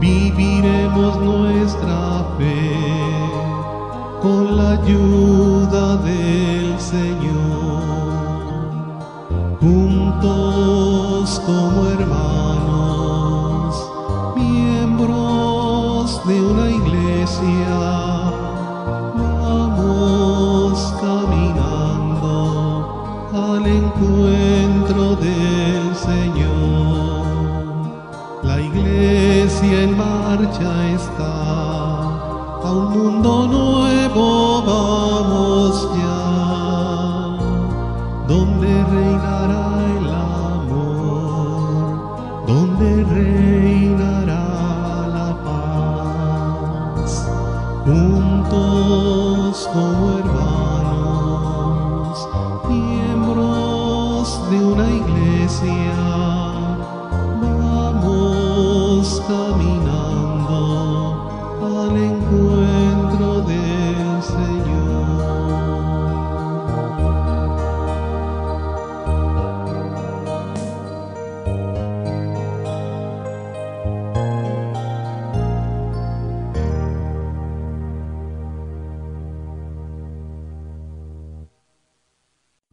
viviremos nuestra fe con la ayuda del Señor, juntos como hermanos, miembros de una iglesia, vamos caminando al encuentro marcha está, a un mundo nuevo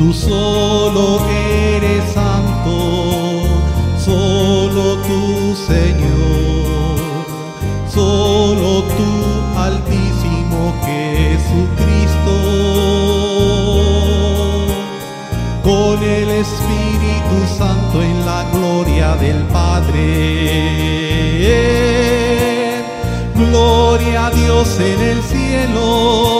Tú solo eres santo, solo tú Señor, solo tú altísimo Jesucristo con el Espíritu Santo en la gloria del Padre. Gloria a Dios en el cielo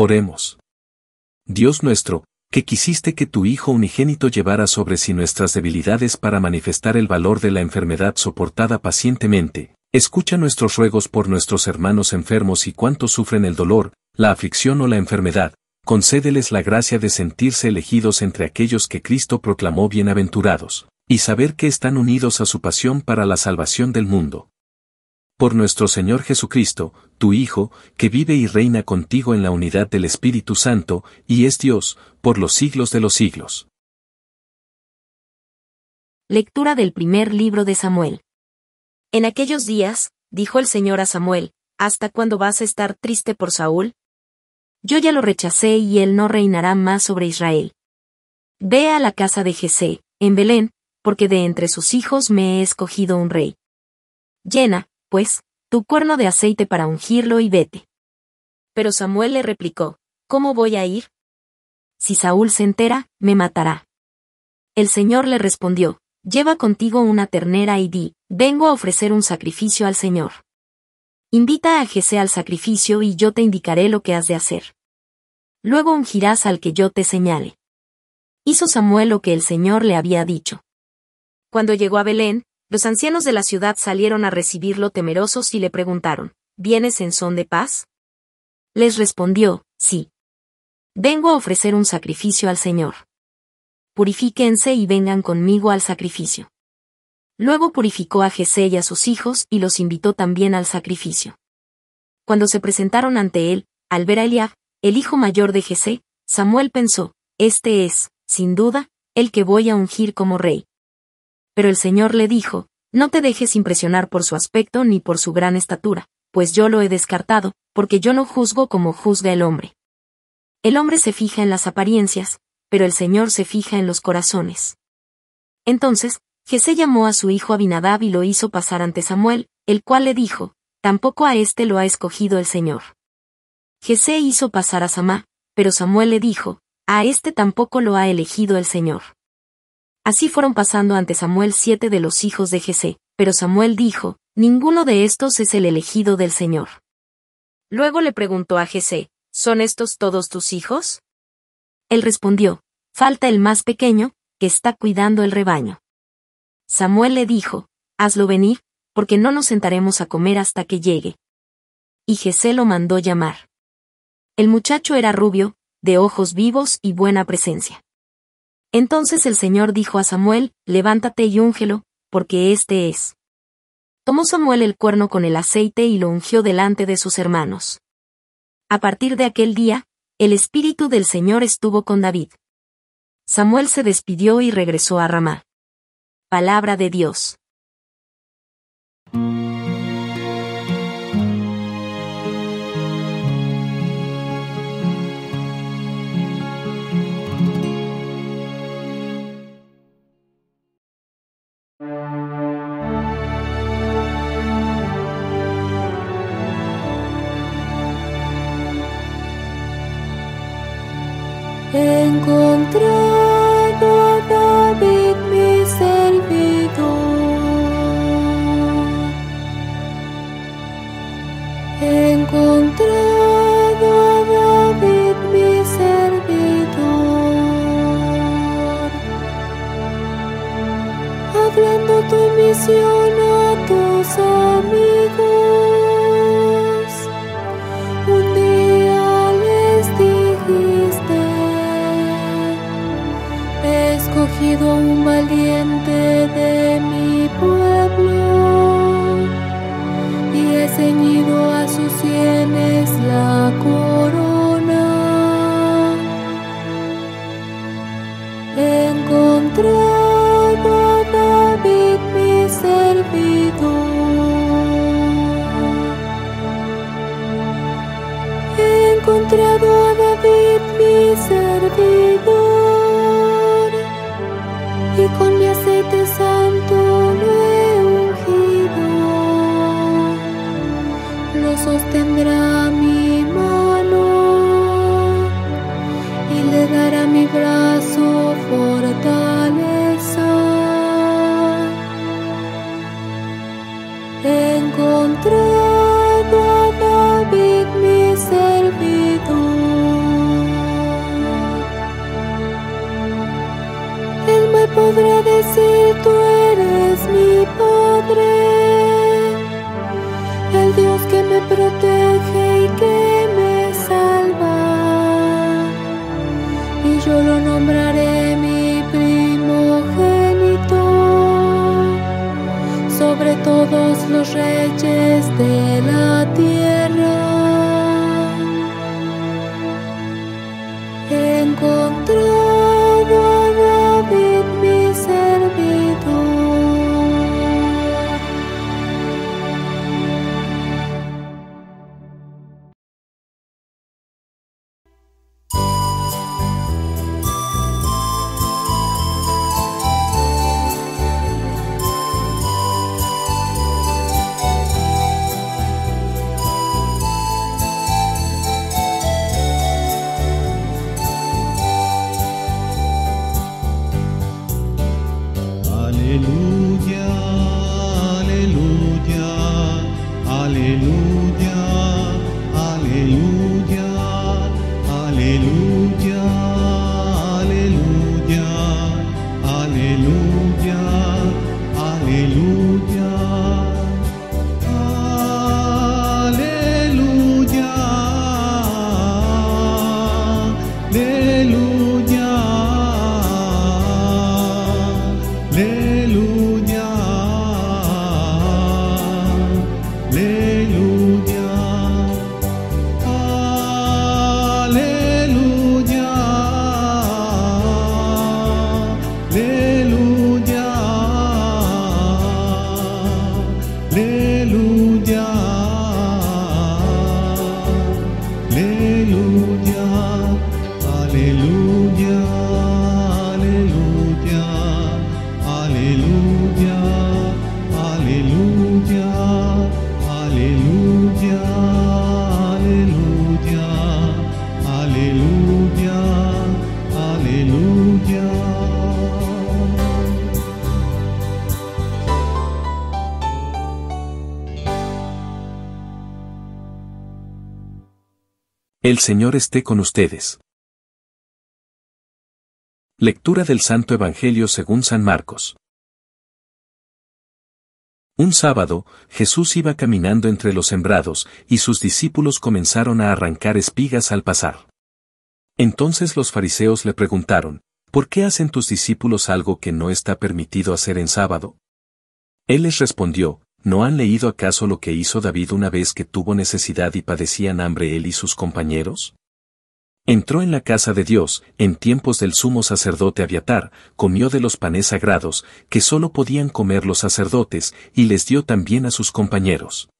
Oremos. Dios nuestro, que quisiste que tu Hijo unigénito llevara sobre sí nuestras debilidades para manifestar el valor de la enfermedad soportada pacientemente, escucha nuestros ruegos por nuestros hermanos enfermos y cuantos sufren el dolor, la aflicción o la enfermedad, concédeles la gracia de sentirse elegidos entre aquellos que Cristo proclamó bienaventurados, y saber que están unidos a su pasión para la salvación del mundo. Por nuestro Señor Jesucristo, tu Hijo, que vive y reina contigo en la unidad del Espíritu Santo, y es Dios, por los siglos de los siglos. Lectura del primer libro de Samuel. En aquellos días, dijo el Señor a Samuel, ¿hasta cuándo vas a estar triste por Saúl? Yo ya lo rechacé y él no reinará más sobre Israel. Ve a la casa de Jesé, en Belén, porque de entre sus hijos me he escogido un rey. Llena, pues, tu cuerno de aceite para ungirlo y vete. Pero Samuel le replicó, ¿Cómo voy a ir? Si Saúl se entera, me matará. El Señor le respondió, Lleva contigo una ternera y di, vengo a ofrecer un sacrificio al Señor. Invita a Jesé al sacrificio y yo te indicaré lo que has de hacer. Luego ungirás al que yo te señale. Hizo Samuel lo que el Señor le había dicho. Cuando llegó a Belén, los ancianos de la ciudad salieron a recibirlo temerosos y le preguntaron, ¿Vienes en son de paz? Les respondió, sí. Vengo a ofrecer un sacrificio al Señor. Purifíquense y vengan conmigo al sacrificio. Luego purificó a Jesé y a sus hijos y los invitó también al sacrificio. Cuando se presentaron ante él, al ver a Eliab, el hijo mayor de Jesé, Samuel pensó, Este es, sin duda, el que voy a ungir como rey pero el Señor le dijo, No te dejes impresionar por su aspecto ni por su gran estatura, pues yo lo he descartado, porque yo no juzgo como juzga el hombre. El hombre se fija en las apariencias, pero el Señor se fija en los corazones. Entonces, Jesé llamó a su hijo Abinadab y lo hizo pasar ante Samuel, el cual le dijo, Tampoco a éste lo ha escogido el Señor. Jesé hizo pasar a Samá, pero Samuel le dijo, A éste tampoco lo ha elegido el Señor. Así fueron pasando ante Samuel siete de los hijos de Jesé, pero Samuel dijo, Ninguno de estos es el elegido del Señor. Luego le preguntó a Jesé, ¿Son estos todos tus hijos? Él respondió, Falta el más pequeño, que está cuidando el rebaño. Samuel le dijo, Hazlo venir, porque no nos sentaremos a comer hasta que llegue. Y Jesé lo mandó llamar. El muchacho era rubio, de ojos vivos y buena presencia. Entonces el Señor dijo a Samuel, Levántate y úngelo, porque éste es. Tomó Samuel el cuerno con el aceite y lo ungió delante de sus hermanos. A partir de aquel día, el Espíritu del Señor estuvo con David. Samuel se despidió y regresó a Ramá. Palabra de Dios. You. El Señor esté con ustedes. Lectura del Santo Evangelio según San Marcos. Un sábado, Jesús iba caminando entre los sembrados, y sus discípulos comenzaron a arrancar espigas al pasar. Entonces los fariseos le preguntaron, ¿por qué hacen tus discípulos algo que no está permitido hacer en sábado? Él les respondió, ¿no han leído acaso lo que hizo David una vez que tuvo necesidad y padecían hambre él y sus compañeros? Entró en la casa de Dios, en tiempos del sumo sacerdote Abiatar, comió de los panes sagrados, que sólo podían comer los sacerdotes, y les dio también a sus compañeros.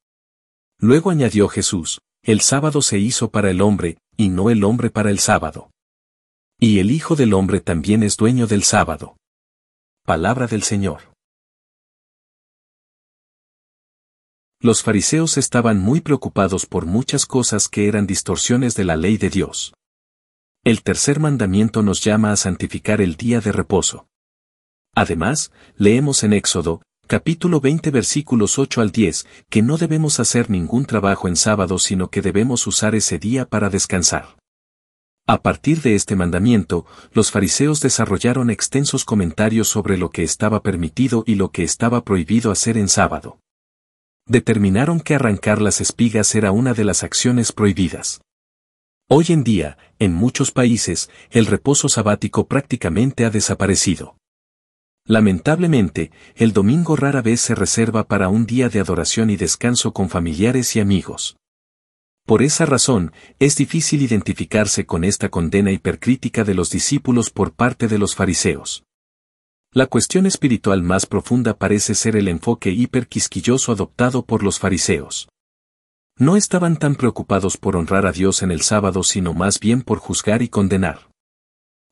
Luego añadió Jesús, el sábado se hizo para el hombre, y no el hombre para el sábado. Y el Hijo del Hombre también es dueño del sábado. Palabra del Señor. Los fariseos estaban muy preocupados por muchas cosas que eran distorsiones de la ley de Dios. El tercer mandamiento nos llama a santificar el día de reposo. Además, leemos en Éxodo, capítulo 20 versículos 8 al 10, que no debemos hacer ningún trabajo en sábado sino que debemos usar ese día para descansar. A partir de este mandamiento, los fariseos desarrollaron extensos comentarios sobre lo que estaba permitido y lo que estaba prohibido hacer en sábado. Determinaron que arrancar las espigas era una de las acciones prohibidas. Hoy en día, en muchos países, el reposo sabático prácticamente ha desaparecido. Lamentablemente, el domingo rara vez se reserva para un día de adoración y descanso con familiares y amigos. Por esa razón, es difícil identificarse con esta condena hipercrítica de los discípulos por parte de los fariseos. La cuestión espiritual más profunda parece ser el enfoque hiperquisquilloso adoptado por los fariseos. No estaban tan preocupados por honrar a Dios en el sábado sino más bien por juzgar y condenar.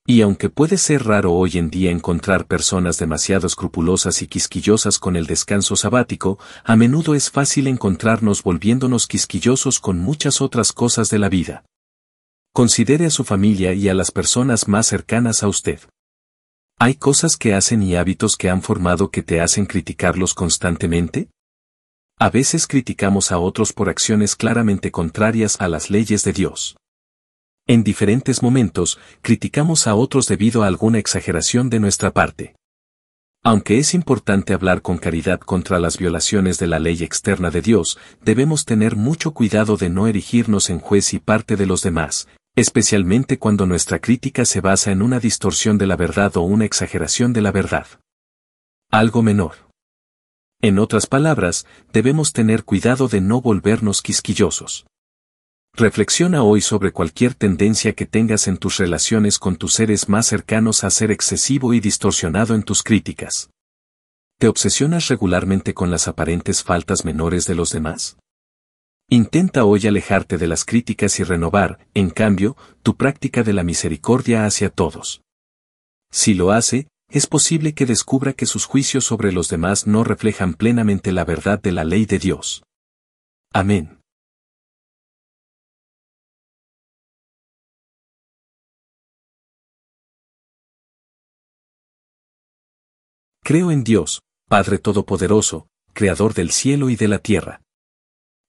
Y aunque puede ser raro hoy en día encontrar personas demasiado escrupulosas y quisquillosas con el descanso sabático, a menudo es fácil encontrarnos volviéndonos quisquillosos con muchas otras cosas de la vida. Considere a su familia y a las personas más cercanas a usted. ¿Hay cosas que hacen y hábitos que han formado que te hacen criticarlos constantemente? A veces criticamos a otros por acciones claramente contrarias a las leyes de Dios. En diferentes momentos, criticamos a otros debido a alguna exageración de nuestra parte. Aunque es importante hablar con caridad contra las violaciones de la ley externa de Dios, debemos tener mucho cuidado de no erigirnos en juez y parte de los demás, especialmente cuando nuestra crítica se basa en una distorsión de la verdad o una exageración de la verdad. Algo menor. En otras palabras, debemos tener cuidado de no volvernos quisquillosos. Reflexiona hoy sobre cualquier tendencia que tengas en tus relaciones con tus seres más cercanos a ser excesivo y distorsionado en tus críticas. ¿Te obsesionas regularmente con las aparentes faltas menores de los demás? Intenta hoy alejarte de las críticas y renovar, en cambio, tu práctica de la misericordia hacia todos. Si lo hace, es posible que descubra que sus juicios sobre los demás no reflejan plenamente la verdad de la ley de Dios. Amén. Creo en Dios, Padre Todopoderoso, Creador del cielo y de la tierra.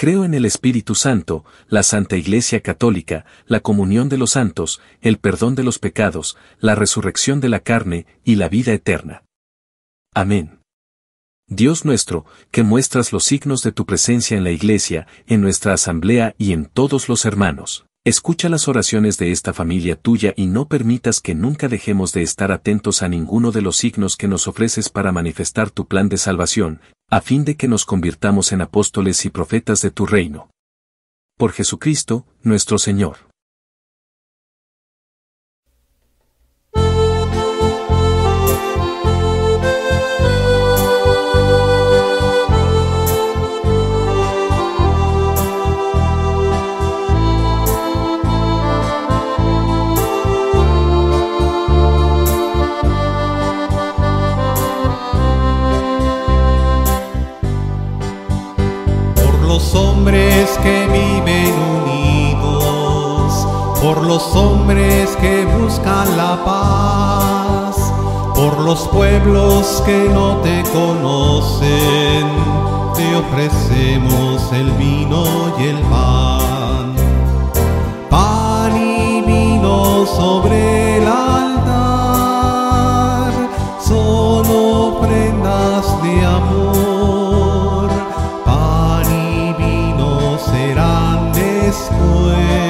Creo en el Espíritu Santo, la Santa Iglesia Católica, la comunión de los santos, el perdón de los pecados, la resurrección de la carne y la vida eterna. Amén. Dios nuestro, que muestras los signos de tu presencia en la iglesia, en nuestra asamblea y en todos los hermanos. Escucha las oraciones de esta familia tuya y no permitas que nunca dejemos de estar atentos a ninguno de los signos que nos ofreces para manifestar tu plan de salvación, a fin de que nos convirtamos en apóstoles y profetas de tu reino. Por Jesucristo, nuestro Señor. Hombres que buscan la paz, por los pueblos que no te conocen, te ofrecemos el vino y el pan. Pan y vino sobre el altar son ofrendas de amor. Pan y vino serán después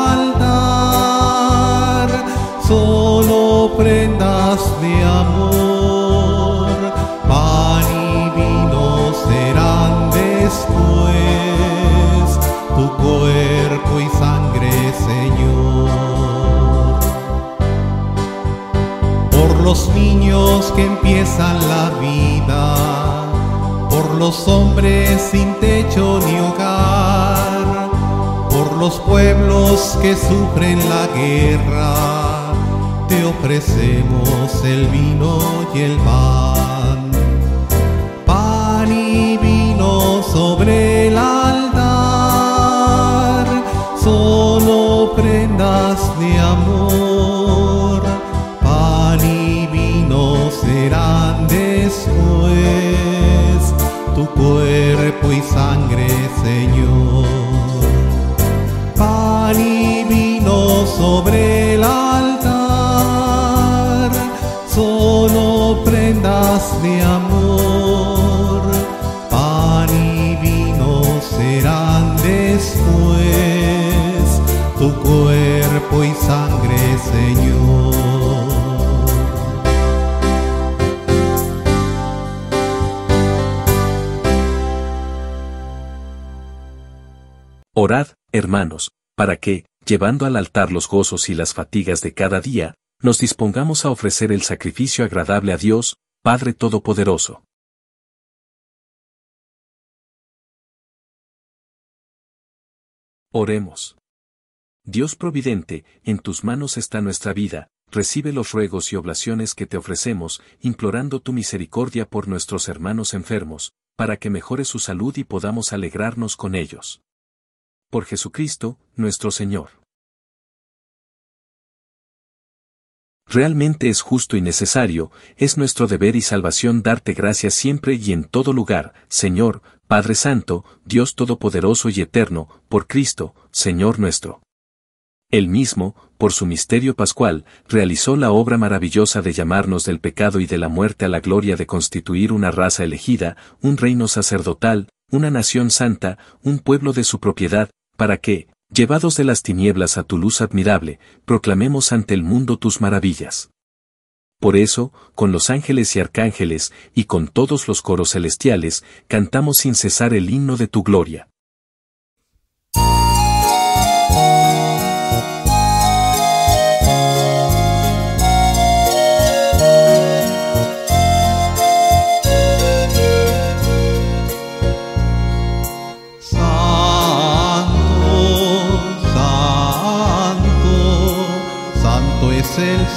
son ofrendas de amor. Pan y vino serán después tu cuerpo y sangre, Señor por los niños que empiezan la vida, por los hombres sin techo ni hogar, por los pueblos que sufren la guerra, te ofrecemos el vino y el pan. Ofrendas de amor. Pan y vino serán después tu cuerpo y sangre, Señor. Orad, hermanos, para que, llevando al altar los gozos y las fatigas de cada día, nos dispongamos a ofrecer el sacrificio agradable a Dios, Padre Todopoderoso. Oremos. Dios Providente, en tus manos está nuestra vida, recibe los ruegos y oblaciones que te ofrecemos, implorando tu misericordia por nuestros hermanos enfermos, para que mejore su salud y podamos alegrarnos con ellos. Por Jesucristo, nuestro Señor. Realmente es justo y necesario, es nuestro deber y salvación darte gracias siempre y en todo lugar, Señor, Padre Santo, Dios Todopoderoso y Eterno, por Cristo, Señor nuestro. Él mismo, por su misterio pascual, realizó la obra maravillosa de llamarnos del pecado y de la muerte a la gloria de constituir una raza elegida, un reino sacerdotal, una nación santa, un pueblo de su propiedad, para que, llevados de las tinieblas a tu luz admirable, proclamemos ante el mundo tus maravillas. Por eso, con los ángeles y arcángeles, y con todos los coros celestiales, cantamos sin cesar el himno de tu gloria.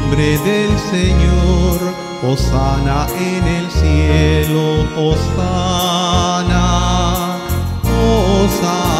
nombre del Señor, Osana en el cielo, Osana, Osana,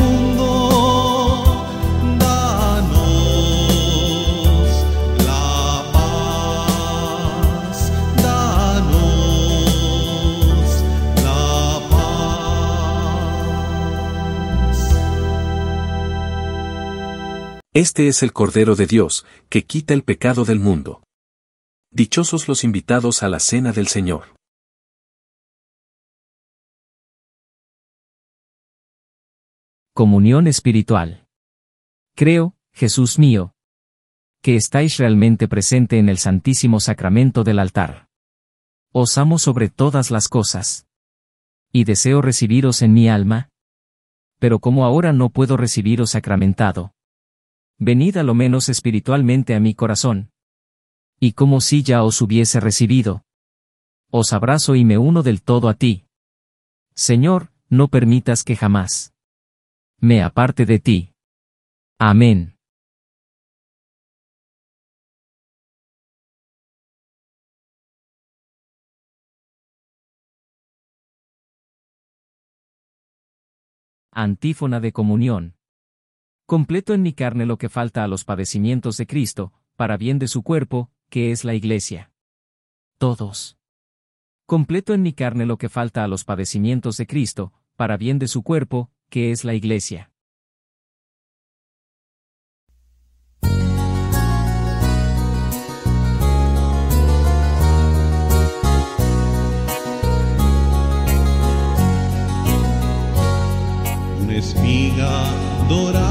Este es el Cordero de Dios, que quita el pecado del mundo. Dichosos los invitados a la cena del Señor. Comunión espiritual. Creo, Jesús mío, que estáis realmente presente en el Santísimo Sacramento del altar. Os amo sobre todas las cosas. Y deseo recibiros en mi alma. Pero como ahora no puedo recibiros sacramentado, venid a lo menos espiritualmente a mi corazón. Y como si ya os hubiese recibido. Os abrazo y me uno del todo a ti. Señor, no permitas que jamás me aparte de ti. Amén. Antífona de comunión. Completo en mi carne lo que falta a los padecimientos de Cristo, para bien de su cuerpo, que es la Iglesia. Todos. Completo en mi carne lo que falta a los padecimientos de Cristo, para bien de su cuerpo, que es la Iglesia. Espiga dorada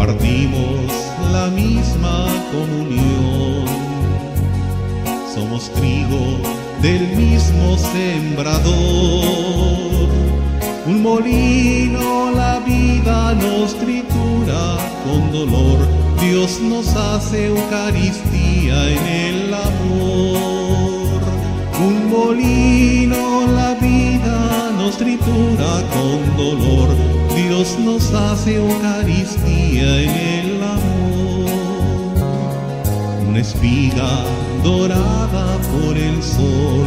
Compartimos la misma comunión, somos trigo del mismo sembrador. Un molino la vida nos tritura con dolor, Dios nos hace Eucaristía en el amor. Un molino la vida nos tritura con dolor, Dios nos hace Eucaristía en el amor. Una espiga dorada por el sol,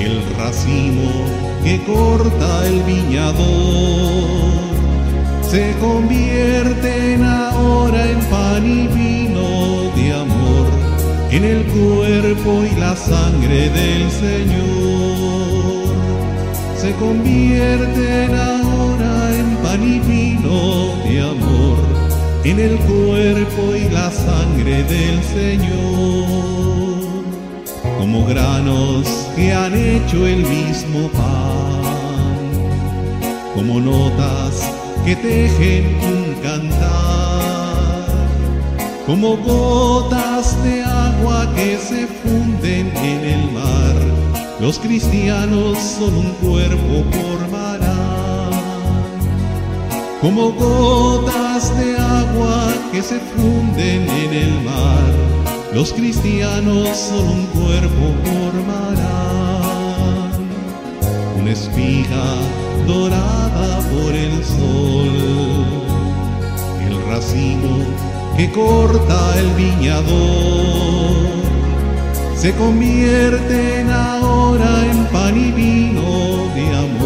el racimo que corta el viñador, se convierten ahora en pan y vino de amor, en el cuerpo y la sangre del Señor. Se convierten ahora en pan y vino de amor, en el cuerpo y la sangre del Señor, como granos que han hecho el mismo pan, como notas que tejen un cantar, como gotas de agua que se funden en el mar, los cristianos son un cuerpo formarán como gotas de agua que se funden en el mar, los cristianos son un cuerpo formarán. Una espiga dorada por el sol, el racimo que corta el viñador, se convierten ahora en pan y vino de amor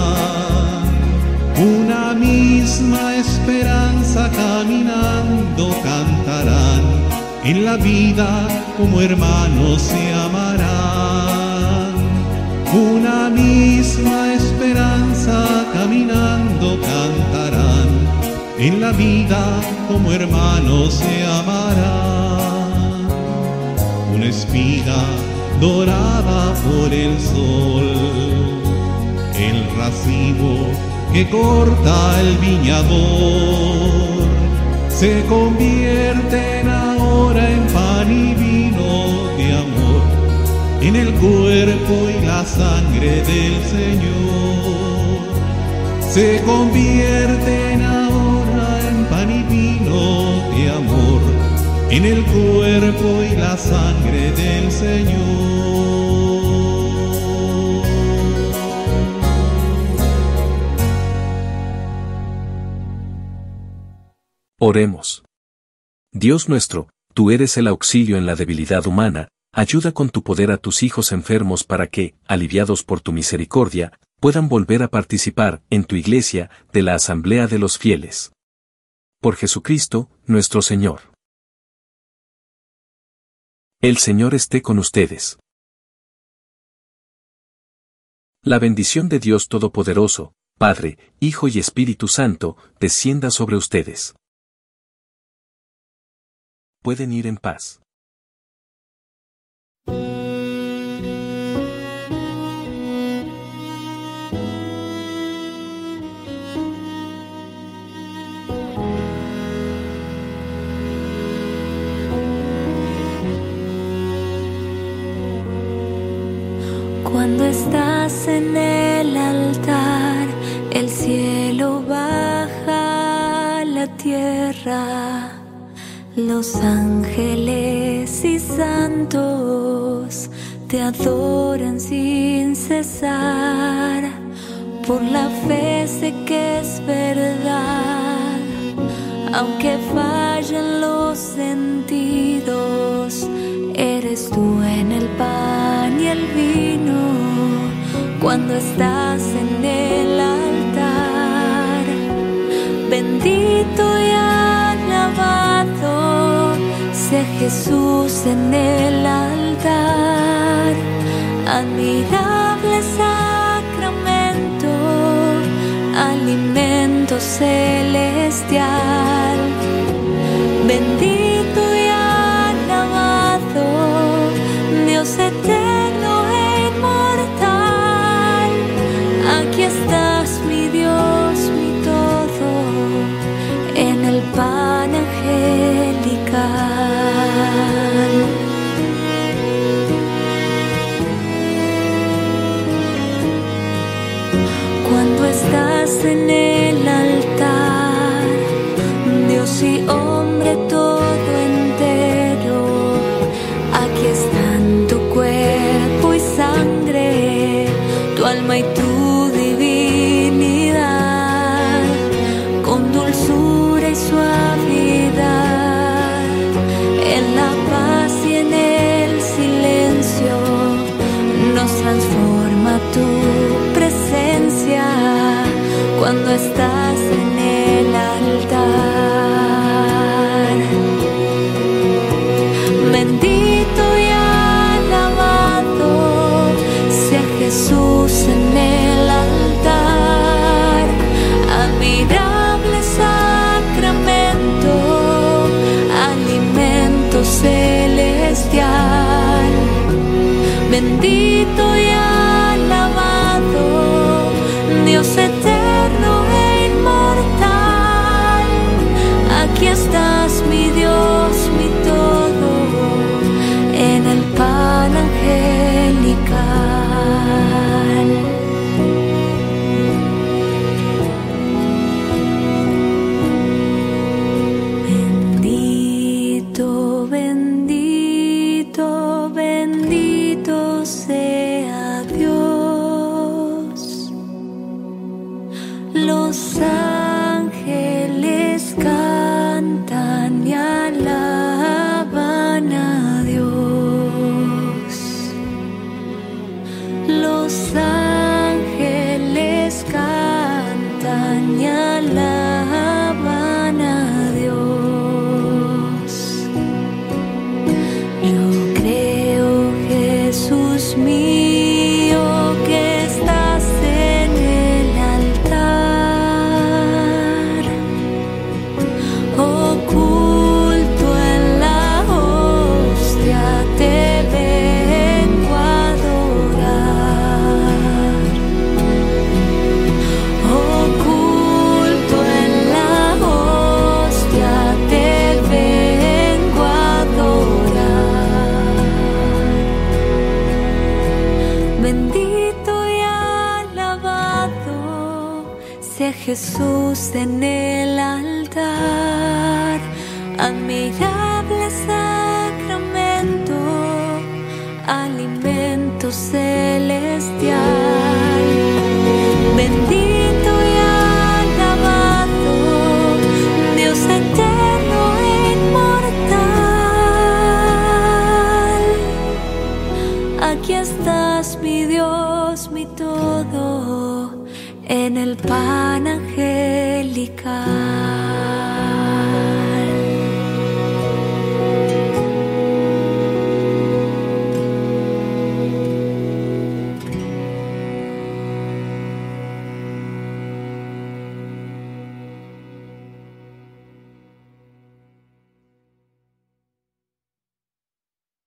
caminando cantarán, en la vida como hermanos se amarán. Una misma esperanza caminando cantarán, en la vida como hermanos se amarán. Una espiga dorada por el sol, el racimo que corta el viñador, se convierten ahora en pan y vino de amor, en el cuerpo y la sangre del Señor. Se convierten ahora en pan y vino de amor, en el cuerpo y la sangre del Señor. Oremos. Dios nuestro, tú eres el auxilio en la debilidad humana, ayuda con tu poder a tus hijos enfermos para que, aliviados por tu misericordia, puedan volver a participar, en tu iglesia, de la asamblea de los fieles. Por Jesucristo, nuestro Señor. El Señor esté con ustedes. La bendición de Dios Todopoderoso, Padre, Hijo y Espíritu Santo, descienda sobre ustedes pueden ir en paz. Cuando estás en el altar, el cielo baja la tierra. Los ángeles y santos te adoran sin cesar, por la fe sé que es verdad, aunque fallan los sentidos, eres tú en el pan y el vino, cuando estás en el aire Jesús en el altar, admirable sacramento, alimento celestial, bendito y alabado, Dios eterno e inmortal, aquí está. en el altar, Dios y estás en